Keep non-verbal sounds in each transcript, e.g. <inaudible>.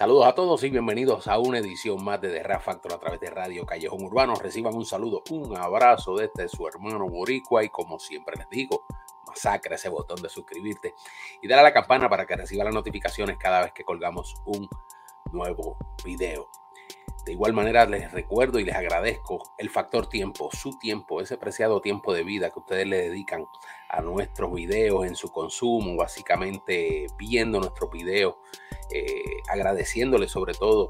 Saludos a todos y bienvenidos a una edición más de The Rap Factor a través de Radio Callejón Urbano. Reciban un saludo, un abrazo de este su hermano Boricua y como siempre les digo, masacra ese botón de suscribirte y dale a la campana para que reciba las notificaciones cada vez que colgamos un nuevo video. De igual manera les recuerdo y les agradezco el factor tiempo, su tiempo, ese preciado tiempo de vida que ustedes le dedican a nuestros videos en su consumo, básicamente viendo nuestros videos, eh, agradeciéndoles sobre todo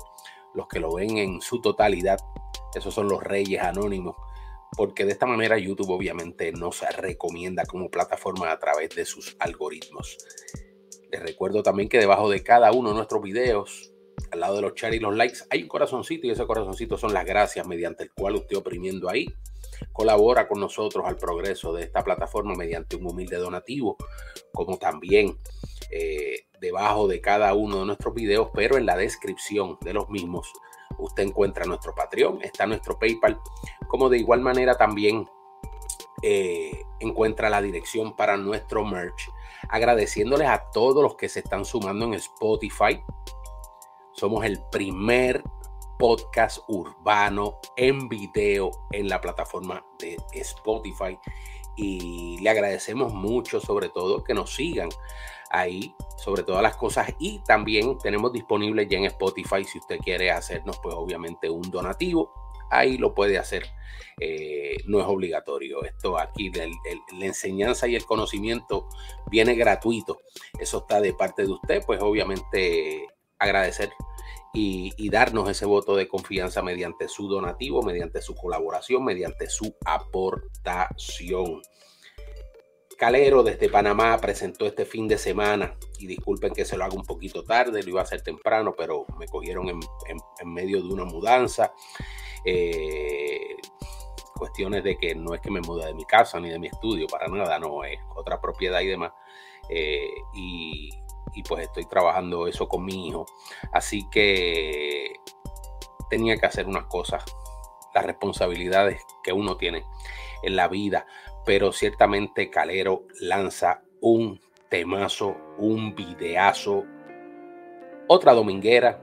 los que lo ven en su totalidad. Esos son los reyes anónimos, porque de esta manera YouTube obviamente nos recomienda como plataforma a través de sus algoritmos. Les recuerdo también que debajo de cada uno de nuestros videos al lado de los chats y los likes hay un corazoncito y ese corazoncito son las gracias mediante el cual usted oprimiendo ahí colabora con nosotros al progreso de esta plataforma mediante un humilde donativo, como también eh, debajo de cada uno de nuestros videos, pero en la descripción de los mismos usted encuentra nuestro Patreon, está nuestro PayPal, como de igual manera también eh, encuentra la dirección para nuestro merch. Agradeciéndoles a todos los que se están sumando en Spotify, somos el primer podcast urbano en video en la plataforma de Spotify y le agradecemos mucho sobre todo que nos sigan ahí sobre todas las cosas. Y también tenemos disponible ya en Spotify si usted quiere hacernos pues obviamente un donativo ahí lo puede hacer. Eh, no es obligatorio. Esto aquí la enseñanza y el conocimiento viene gratuito. Eso está de parte de usted pues obviamente agradecer y, darnos ese voto de confianza mediante su donativo, mediante su colaboración, mediante su aportación. Calero desde Panamá presentó este fin de semana, y disculpen que se lo haga un poquito tarde, lo iba a hacer temprano, pero me cogieron en, medio de una mudanza. Eh, cuestiones de que no es que me mude de mi casa ni de mi estudio, para nada, no, es otra propiedad y demás. Eh, y, y pues estoy trabajando eso con mi hijo. Así que tenía que hacer unas cosas, las responsabilidades que uno tiene en la vida, pero ciertamente Calero lanza un temazo, un videazo, otra dominguera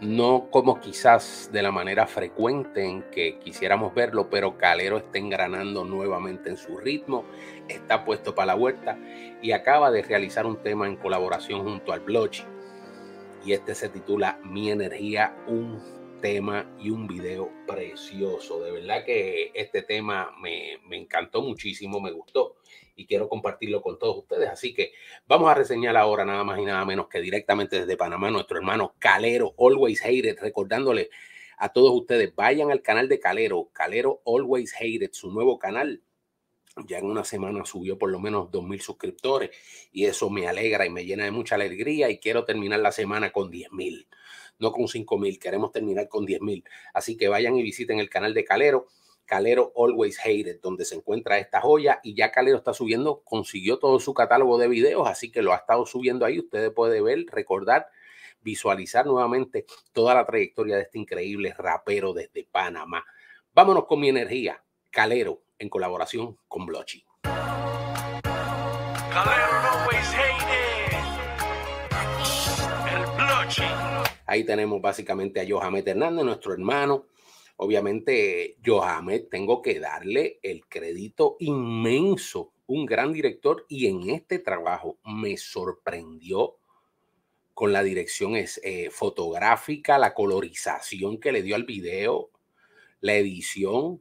no como quizás de la manera frecuente en que quisiéramos verlo, pero Calero está engranando nuevamente en su ritmo, está puesto para la vuelta y acaba de realizar un tema en colaboración junto al Blochi. Y este se titula Mi Energía, un tema y un video precioso. De verdad que este tema me, me encantó muchísimo, me gustó y quiero compartirlo con todos ustedes. Así que vamos a reseñar ahora nada más y nada menos que directamente desde Panamá nuestro hermano Calero, Always Hated, recordándole a todos ustedes, vayan al canal de Calero, Calero Always Hated, su nuevo canal. Ya en una semana subió por lo menos 2.000 suscriptores y eso me alegra y me llena de mucha alegría y quiero terminar la semana con 10.000, no con 5.000, queremos terminar con 10.000. Así que vayan y visiten el canal de Calero Calero Always Hated, donde se encuentra esta joya y ya Calero está subiendo, consiguió todo su catálogo de videos, así que lo ha estado subiendo ahí, ustedes pueden ver, recordar, visualizar nuevamente toda la trayectoria de este increíble rapero desde Panamá. Vámonos con mi energía, Calero, en colaboración con Blochi. Ahí tenemos básicamente a Johamet Hernández, nuestro hermano, Obviamente, Johamed, tengo que darle el crédito inmenso, un gran director y en este trabajo me sorprendió con la dirección eh, fotográfica, la colorización que le dio al video, la edición.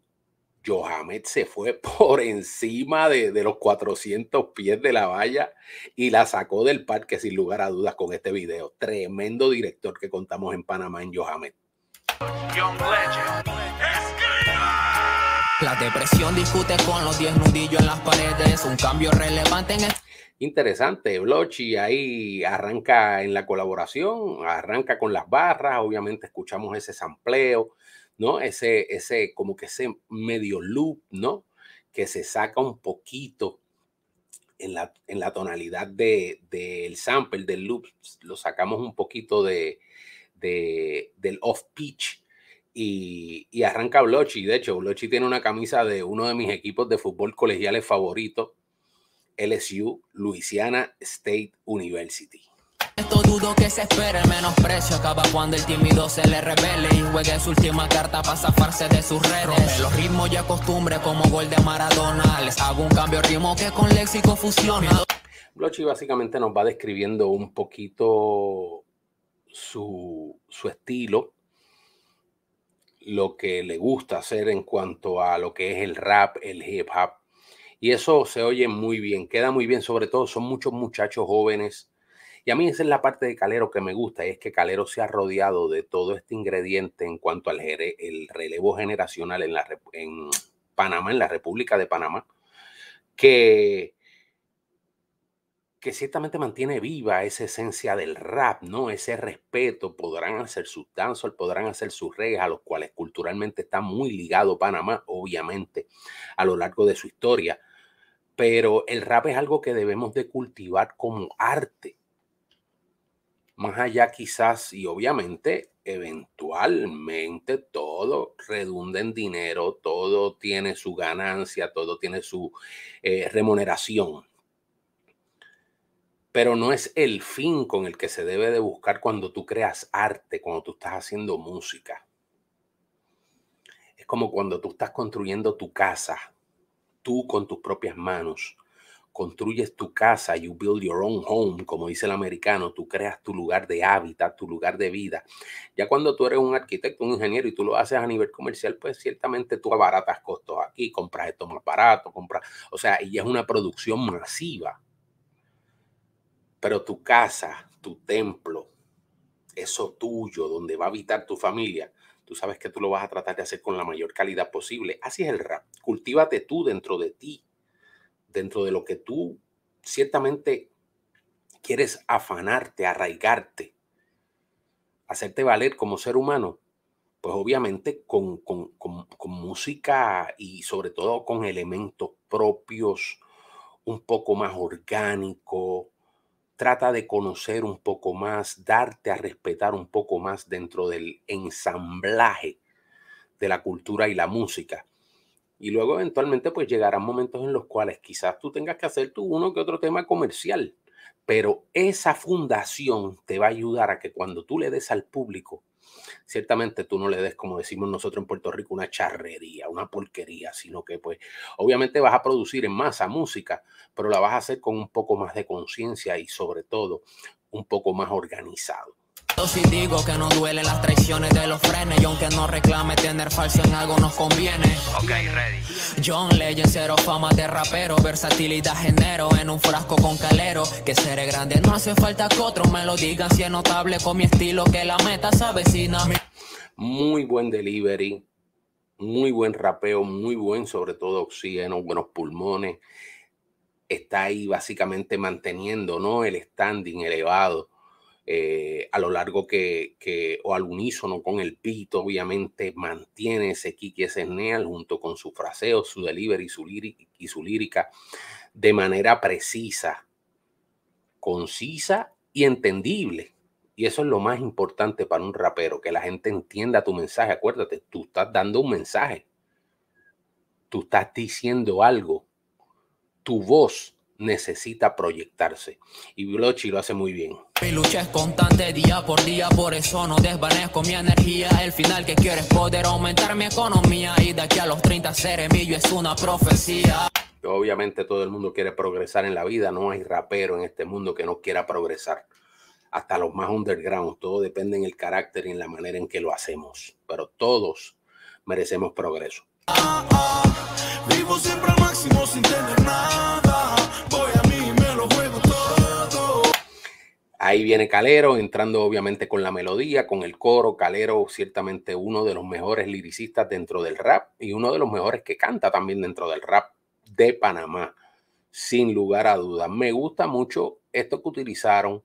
Johamed se fue <laughs> por encima de, de, los 400 pies de la valla y la sacó del parque sin lugar a dudas con este video. Tremendo director que contamos en Panamá en Johamed. La depresión discute con los 10 nudillos en las paredes, un cambio relevante en el... Interesante, Blochi ahí arranca en la colaboración, arranca con las barras, obviamente escuchamos ese sampleo, ¿no? Ese, ese, como que ese medio loop, ¿no? Que se saca un poquito en la, en la tonalidad del de, sample, del loop, lo sacamos un poquito de, de del off-pitch, y, arranca Blochi. De hecho, Blochi tiene una camisa de uno de mis equipos de fútbol colegiales favoritos, LSU, Louisiana State University. Esto dudo que se espere el menosprecio Acaba cuando el tímido se le revele Y juegue su última carta para zafarse de sus redes Los ritmos ya costumbre como gol de Maradona Les hago un cambio ritmo que con léxico fusiona Blochi básicamente nos va describiendo un poquito su, su estilo lo que le gusta hacer en cuanto a lo que es el rap, el hip hop. Y eso se oye muy bien, queda muy bien, sobre todo son muchos muchachos jóvenes. Y a mí esa es la parte de Calero que me gusta, es que Calero se ha rodeado de todo este ingrediente en cuanto al el relevo generacional en, la, en Panamá, en la República de Panamá, que que ciertamente mantiene viva esa esencia del rap, ¿no? Ese respeto, podrán hacer sus danzas, podrán hacer sus reggae, a los cuales culturalmente está muy ligado Panamá, obviamente, a lo largo de su historia. Pero el rap es algo que debemos de cultivar como arte. Más allá quizás, y obviamente, eventualmente todo redunda en dinero, todo tiene su ganancia, todo tiene su eh, remuneración pero no es el fin con el que se debe de buscar cuando tú creas arte, cuando tú estás haciendo música. Es como cuando tú estás construyendo tu casa, tú con tus propias manos, construyes tu casa, you build your own home, como dice el americano, tú creas tu lugar de hábitat, tu lugar de vida. Ya cuando tú eres un arquitecto, un ingeniero y tú lo haces a nivel comercial, pues ciertamente tú abaratas costos aquí, compras esto más barato, compras, o sea, y es una producción masiva pero tu casa, tu templo, eso tuyo, donde va a habitar tu familia, tú sabes que tú lo vas a tratar de hacer con la mayor calidad posible. Así es el rap. Cultívate tú dentro de ti, dentro de lo que tú ciertamente quieres afanarte, arraigarte, hacerte valer como ser humano. Pues obviamente con, con, con música y sobre todo con elementos propios, un poco más orgánicos, trata de conocer un poco más, darte a respetar un poco más dentro del ensamblaje de la cultura y la música. Y luego eventualmente pues llegarán momentos en los cuales quizás tú tengas que hacer tú uno que otro tema comercial, pero esa fundación te va a ayudar a que cuando tú le des al público ciertamente tú no le des, como decimos nosotros en Puerto Rico, una charrería, una porquería, sino que pues obviamente vas a producir en masa música, pero la vas a hacer con un poco más de conciencia y sobre todo un poco más organizado. Yo sí digo que no duelen las traiciones de los frenes y aunque no reclame tener falso en algo nos conviene. Ok, ready. John Legend, cero fama de rapero, versatilidad genero en un frasco con calero. Que seré grande, no hace falta que otros me lo digan si es notable con mi estilo que la meta se avecina. Muy buen delivery, muy buen rapeo, muy buen sobre todo oxígeno, buenos pulmones. Está ahí básicamente manteniendo ¿no? el standing elevado eh, a lo largo que, o al unísono con el pito, obviamente mantiene ese kiki, ese neal junto con su fraseo, su delivery su y su lírica de manera precisa, concisa y entendible. Y eso es lo más importante para un rapero, que la gente entienda tu mensaje. Acuérdate, tú estás dando un mensaje. Tú estás diciendo algo. Tu voz necesita proyectarse. Y Blochi lo hace muy bien. Mi lucha es constante día por día, por eso no desvanezco mi energía. El final que quiero es poder aumentar mi economía y de aquí a los 30 ser millo es una profecía. Obviamente todo el mundo quiere progresar en la vida, no hay rapero en este mundo que no quiera progresar. Hasta los más underground, todo depende en el carácter y en la manera en que lo hacemos, pero todos merecemos progreso. Ah, ah, vivo siempre al máximo sin tener nada. Ahí viene Calero, entrando obviamente con la melodía, con el coro. Calero, ciertamente uno de los mejores liricistas dentro del rap y uno de los mejores que canta también dentro del rap de Panamá, sin lugar a dudas. Me gusta mucho esto que utilizaron.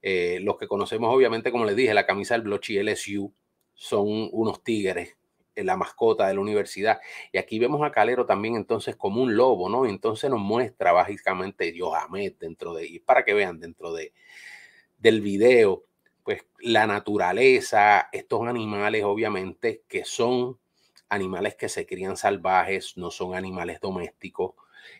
Eh, los que conocemos, obviamente, como les dije, la camisa del Blochi LSU son unos tigres, en la mascota de la universidad. Y aquí vemos a Calero también entonces como un lobo, ¿no? Entonces nos muestra básicamente Yohamed dentro de, y para que vean, dentro de, del video, pues la naturaleza, estos animales obviamente que son animales que se crían salvajes, no son animales domésticos,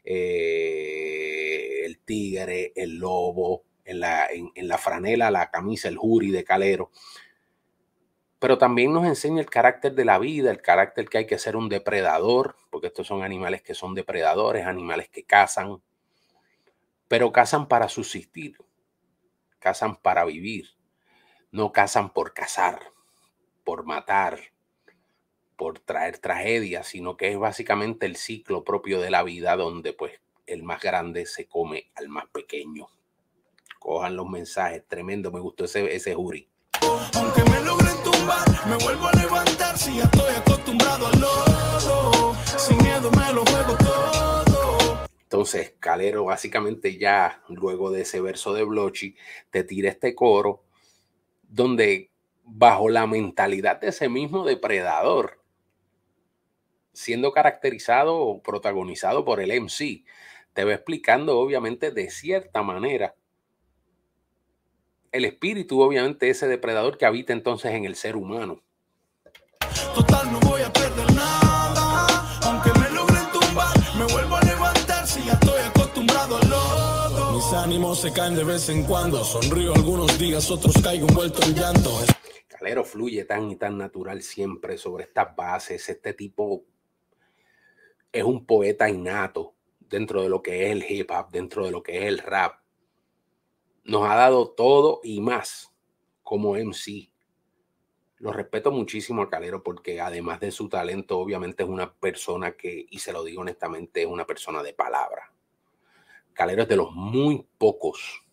eh, el tigre, el lobo, en la, en la franela, la camisa, el jury de Calero. Pero también nos enseña el carácter de la vida, el carácter que hay que ser un depredador, porque estos son animales que son depredadores, animales que cazan, pero cazan para subsistir, cazan para vivir, no cazan por cazar, por matar, por traer tragedias, sino que es básicamente el ciclo propio de la vida donde pues el más grande se come al más pequeño. Cojan los mensajes, tremendo, me gustó ese, ese jury. Aunque me logren tumbar, me vuelvo a levantar si ya estoy acostumbrado al lodo. Sin miedo me lo juego todo. Entonces, Calero básicamente ya luego de ese verso de Blochi te tira este coro donde bajo la mentalidad de ese mismo depredador, siendo caracterizado o protagonizado por el MC, te va explicando obviamente de cierta manera el espíritu, obviamente, ese depredador que habita entonces en el ser humano. Total, no ánimos se caen de vez en cuando. Sonrío algunos días, otros caigo envuelto en llanto. Calero fluye tan y tan natural siempre sobre estas bases. Este tipo es un poeta innato dentro de lo que es el hip hop, dentro de lo que es el rap nos ha dado todo y más como MC. Lo respeto muchísimo a Calero porque además de su talento, obviamente es una persona que, y se lo digo honestamente, es una persona de palabra. Calero es de los muy pocos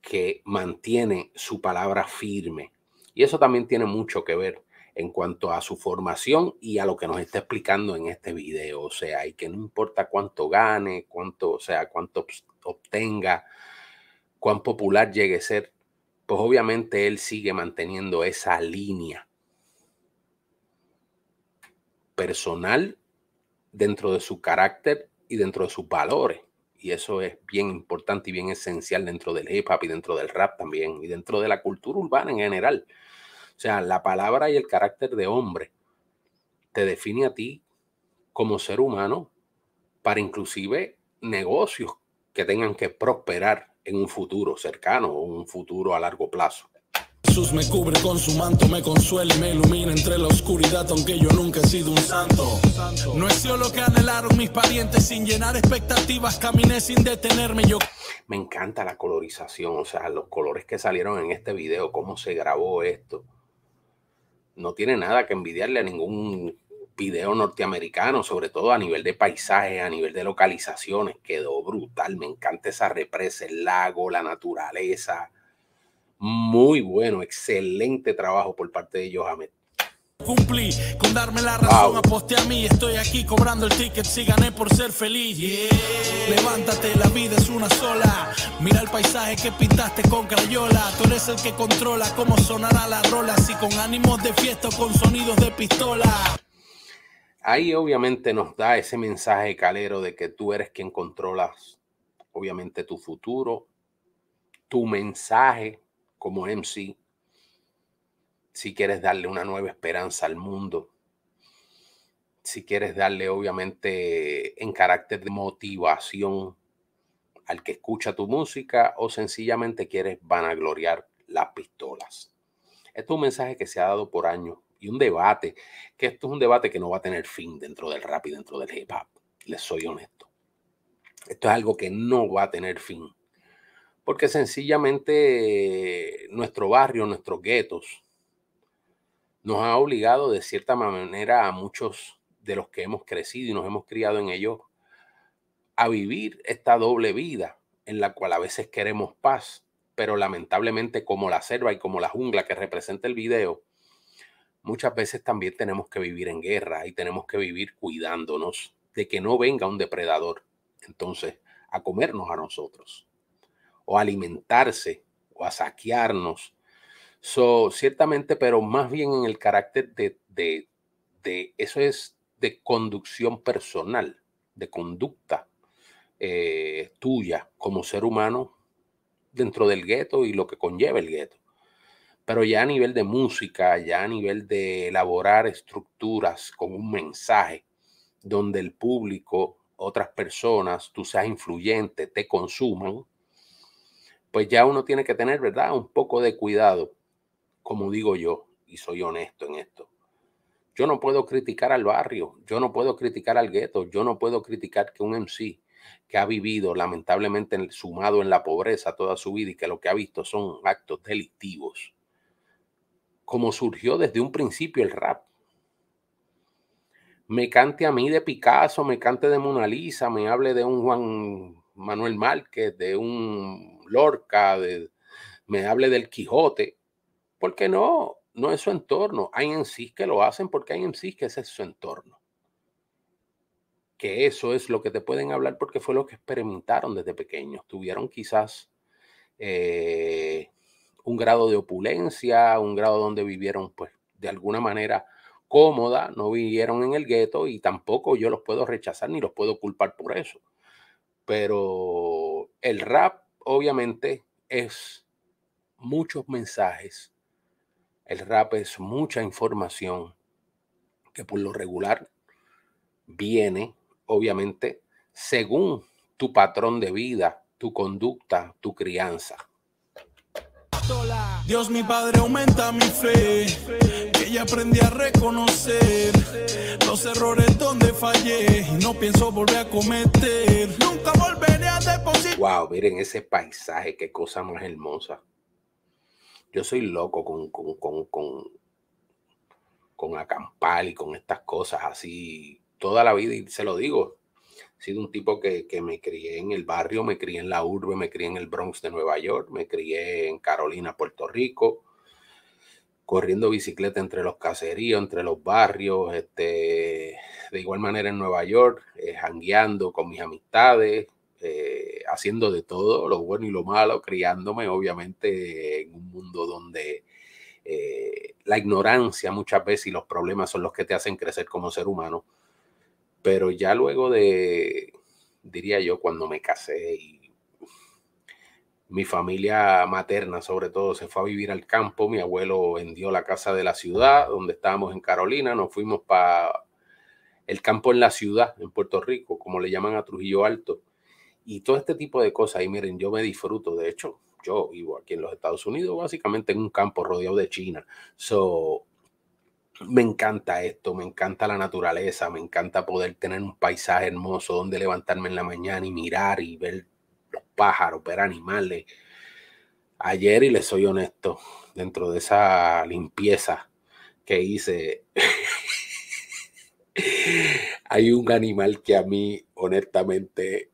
que mantiene su palabra firme. Y eso también tiene mucho que ver en cuanto a su formación y a lo que nos está explicando en este video. O sea, y que no importa cuánto gane, cuánto, o sea, cuánto obtenga, cuán popular llegue a ser, pues obviamente él sigue manteniendo esa línea personal dentro de su carácter y dentro de sus valores. Y eso es bien importante y bien esencial dentro del hip hop y dentro del rap también y dentro de la cultura urbana en general. O sea, la palabra y el carácter de hombre te define a ti como ser humano para inclusive negocios que tengan que prosperar en un futuro cercano o un futuro a largo plazo. Me cubre con su manto, me consuela me ilumina entre la oscuridad, aunque yo nunca he sido un santo. No he lo que anhelaron mis parientes, sin llenar expectativas, caminé sin detenerme. Yo me encanta la colorización, o sea, los colores que salieron en este video, cómo se grabó esto. No tiene nada que envidiarle a ningún video norteamericano, sobre todo a nivel de paisajes, a nivel de localizaciones, quedó brutal. Me encanta esa represa, el lago, la naturaleza. Muy bueno, excelente trabajo por parte de Johamed. Cumplí con darme la razón, aposté a mí, estoy aquí cobrando el ticket si gané por ser feliz. Levántate, la vida es una sola. Mira el paisaje que pintaste con crayola. Tú eres el que controla cómo sonará la rola, si con ánimos de fiesta o con sonidos de pistola. Ahí obviamente nos da ese mensaje calero de que tú eres quien controlas obviamente tu futuro, tu mensaje como MC, si quieres darle una nueva esperanza al mundo, si quieres darle obviamente en carácter de motivación al que escucha tu música o sencillamente quieres vanagloriar las pistolas. Esto es un mensaje que se ha dado por años y un debate, que esto es un debate que no va a tener fin dentro del rap y dentro del hip hop. Les soy honesto. Esto es algo que no va a tener fin. Porque sencillamente nuestro barrio, nuestros guetos, nos ha obligado de cierta manera a muchos de los que hemos crecido y nos hemos criado en ellos a vivir esta doble vida en la cual a veces queremos paz, pero lamentablemente como la selva y como la jungla que representa el video, muchas veces también tenemos que vivir en guerra y tenemos que vivir cuidándonos de que no venga un depredador entonces a comernos a nosotros o alimentarse o a saquearnos. So, ciertamente, pero más bien en el carácter de, de, de eso es de conducción personal, de conducta eh, tuya como ser humano dentro del gueto y lo que conlleva el gueto. Pero ya a nivel de música, ya a nivel de elaborar estructuras con un mensaje donde el público, otras personas, tú seas influyente, te consuman, pues ya uno tiene que tener, ¿verdad? Un poco de cuidado, como digo yo, y soy honesto en esto. Yo no puedo criticar al barrio, yo no puedo criticar al gueto, yo no puedo criticar que un MC que ha vivido lamentablemente sumado en la pobreza toda su vida y que lo que ha visto son actos delictivos, como surgió desde un principio el rap. Me cante a mí de Picasso, me cante de Mona Lisa, me hable de un Juan Manuel Márquez, de un Lorca, de, me hable del Quijote, porque no, no es su entorno. Hay en sí que lo hacen porque hay en sí que ese es su entorno. Que eso es lo que te pueden hablar porque fue lo que experimentaron desde pequeños. Tuvieron quizás eh, un grado de opulencia, un grado donde vivieron pues de alguna manera cómoda, no vivieron en el gueto y tampoco yo los puedo rechazar ni los puedo culpar por eso. Pero el rap obviamente es muchos mensajes el rap es mucha información que por lo regular viene, obviamente, según tu patrón de vida, tu conducta, tu crianza. Dios mi Padre aumenta mi fe, que ya aprendí a reconocer los errores donde fallé y no pienso volver a cometer. Nunca volveré a. Miren ese paisaje, qué cosa más hermosa. Yo soy loco con, con, con, con, con acampar y con estas cosas así toda la vida y se lo digo. He sido un tipo que, que, me crié en el barrio, me crié en la urbe, me crié en el Bronx de Nueva York, me crié en Carolina, Puerto Rico, corriendo bicicleta entre los caseríos, entre los barrios, este, de igual manera en Nueva York, eh, con mis amistades, eh, haciendo de todo, lo bueno y lo malo, criándome obviamente en un mundo donde eh, la ignorancia muchas veces y los problemas son los que te hacen crecer como ser humano. Pero ya luego de, diría yo, cuando me casé y mi familia materna sobre todo se fue a vivir al campo, mi abuelo vendió la casa de la ciudad donde estábamos en Carolina, nos fuimos para el campo en la ciudad, en Puerto Rico, como le llaman a Trujillo Alto y todo este tipo de cosas. Y miren, yo me disfruto. De hecho, yo vivo aquí en los Estados Unidos, básicamente en un campo rodeado de China. So, me encanta esto, me encanta la naturaleza, me encanta poder tener un paisaje hermoso donde levantarme en la mañana y mirar y ver los pájaros, ver animales. Ayer, y les soy honesto, dentro de esa limpieza que hice, <laughs> hay un animal que a mí, honestamente,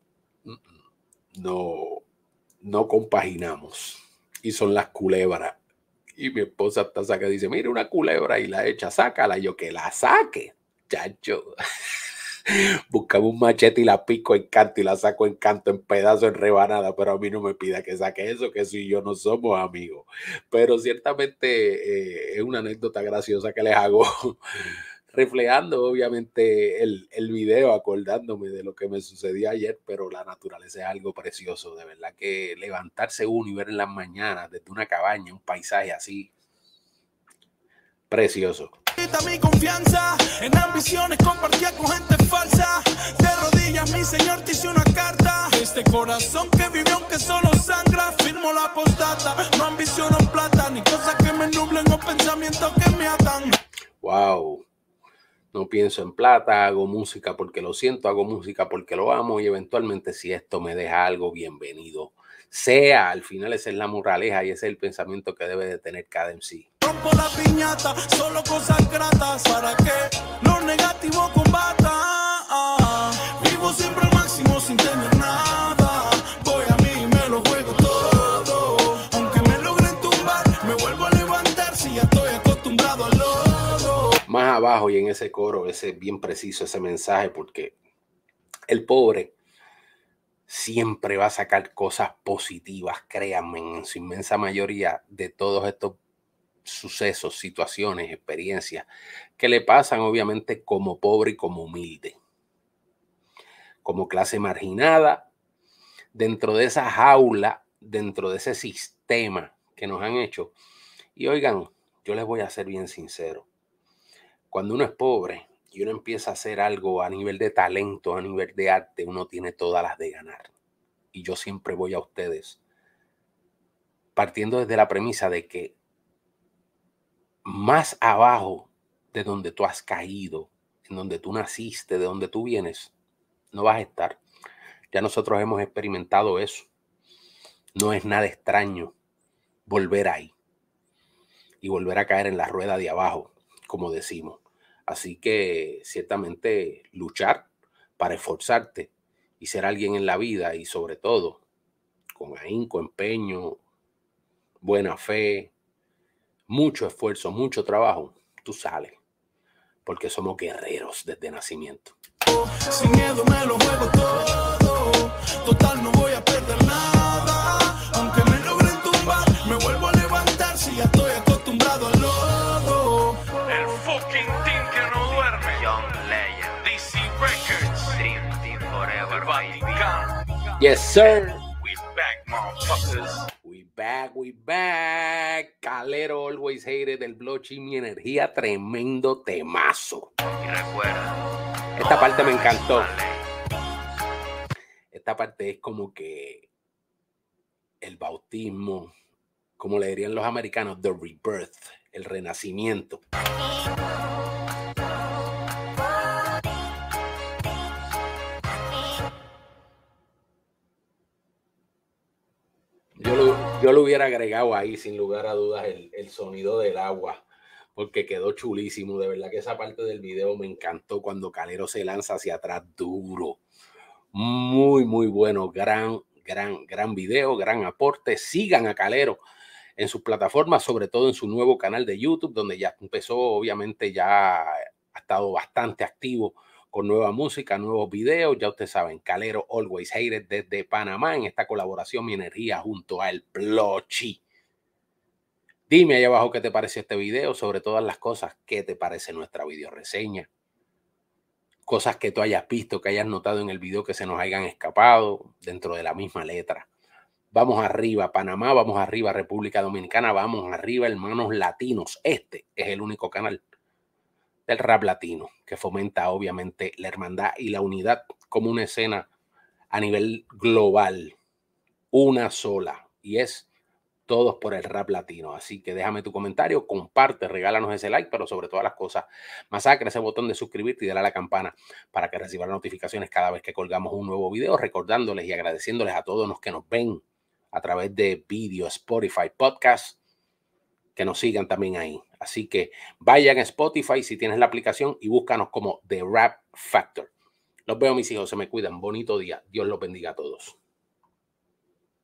no, no compaginamos. Y son las culebras. Y mi esposa está saca dice, mire una culebra y la echa, sácala. yo que la saque, chacho. <laughs> Buscamos un machete y la pico en canto y la saco en canto, en pedazo, en rebanada, pero a mí no me pida que saque eso, que si yo no somos amigos. Pero ciertamente eh, es una anécdota graciosa que les hago <laughs> reflejando obviamente el, el, video, acordándome de lo que me sucedió ayer, pero la naturaleza es algo precioso, de verdad que levantarse uno y ver en las mañanas desde una cabaña un paisaje así, precioso. Mi confianza en ambiciones compartía con gente falsa. De rodillas, mi señor te hice una carta. Este corazón que vivió aunque solo sangra, firmo la postata. No ambiciono plata, ni cosas que me nublen o pensamientos que me atan. Wow no pienso en plata, hago música porque lo siento, hago música porque lo amo y eventualmente si esto me deja algo, bienvenido. Sea, al final esa es la moraleja y ese es el pensamiento que debe de tener cada MC. Rompo la piñata, solo cosas gratas para que lo negativo combata. Vivo siempre al máximo sin tener nada. Más abajo y en ese coro, ese bien preciso, ese mensaje, porque el pobre siempre va a sacar cosas positivas, créanme, en su inmensa mayoría de todos estos sucesos, situaciones, experiencias que le pasan obviamente como pobre y como humilde, como clase marginada, dentro de esa jaula, dentro de ese sistema que nos han hecho. Y oigan, yo les voy a ser bien sincero cuando uno es pobre y uno empieza a hacer algo a nivel de talento, a nivel de arte, uno tiene todas las de ganar. Y yo siempre voy a ustedes partiendo desde la premisa de que más abajo de donde tú has caído, en donde tú naciste, de donde tú vienes, no vas a estar. Ya nosotros hemos experimentado eso. No es nada extraño volver ahí y volver a caer en la rueda de abajo, como decimos. Así que ciertamente luchar para esforzarte y ser alguien en la vida y sobre todo con ahínco, empeño, buena fe, mucho esfuerzo, mucho trabajo, tú sales. Porque somos guerreros desde nacimiento. Sin miedo me lo juego todo. Total, no voy a perder nada. Aunque me logren tumbar, me vuelvo a levantar si ya estoy acostumbrado al lodo. El fucking Yes, sir. We back, motherfuckers. We back, we back. Calero Always Hated del Blochi, mi energía, tremendo temazo. Y recuerda. Esta parte me encantó. Esta parte es como que el bautismo, como le dirían los americanos, the rebirth, el renacimiento. Yo lo, yo lo, hubiera agregado ahí, sin lugar a dudas, el, el sonido del agua porque quedó chulísimo. De verdad que esa parte del video me encantó cuando Calero se lanza hacia atrás duro. Muy, muy bueno. Gran, gran, gran video, gran aporte. Sigan a Calero en sus plataformas, sobre todo en su nuevo canal de YouTube, donde ya empezó, obviamente ya ha estado bastante activo con nueva música, nuevos videos. Ya ustedes saben, Calero Always Hated desde Panamá en esta colaboración Mi Energía junto a El Plochi. Dime ahí abajo qué te pareció este video, sobre todas las cosas, qué te parece nuestra video reseña. Cosas que tú hayas visto, que hayas notado en el video que se nos hayan escapado dentro de la misma letra. Vamos arriba, Panamá, vamos arriba, República Dominicana, vamos arriba, hermanos latinos. Este es el único canal del rap latino que fomenta obviamente la hermandad y la unidad como una escena a nivel global, una sola, y es todos por el rap latino. Así que déjame tu comentario, comparte, regálanos ese like, pero sobre todas las cosas, masacre ese botón de suscribirte y darle a la campana para que reciban notificaciones cada vez que colgamos un nuevo video, recordándoles y agradeciéndoles a todos los que nos ven a través de video, Spotify, podcast, que nos sigan también ahí. Así que vayan a Spotify si tienes la aplicación y búscanos como The Rap Factor. Los veo mis hijos, se me cuidan. Bonito día. Dios los bendiga a todos.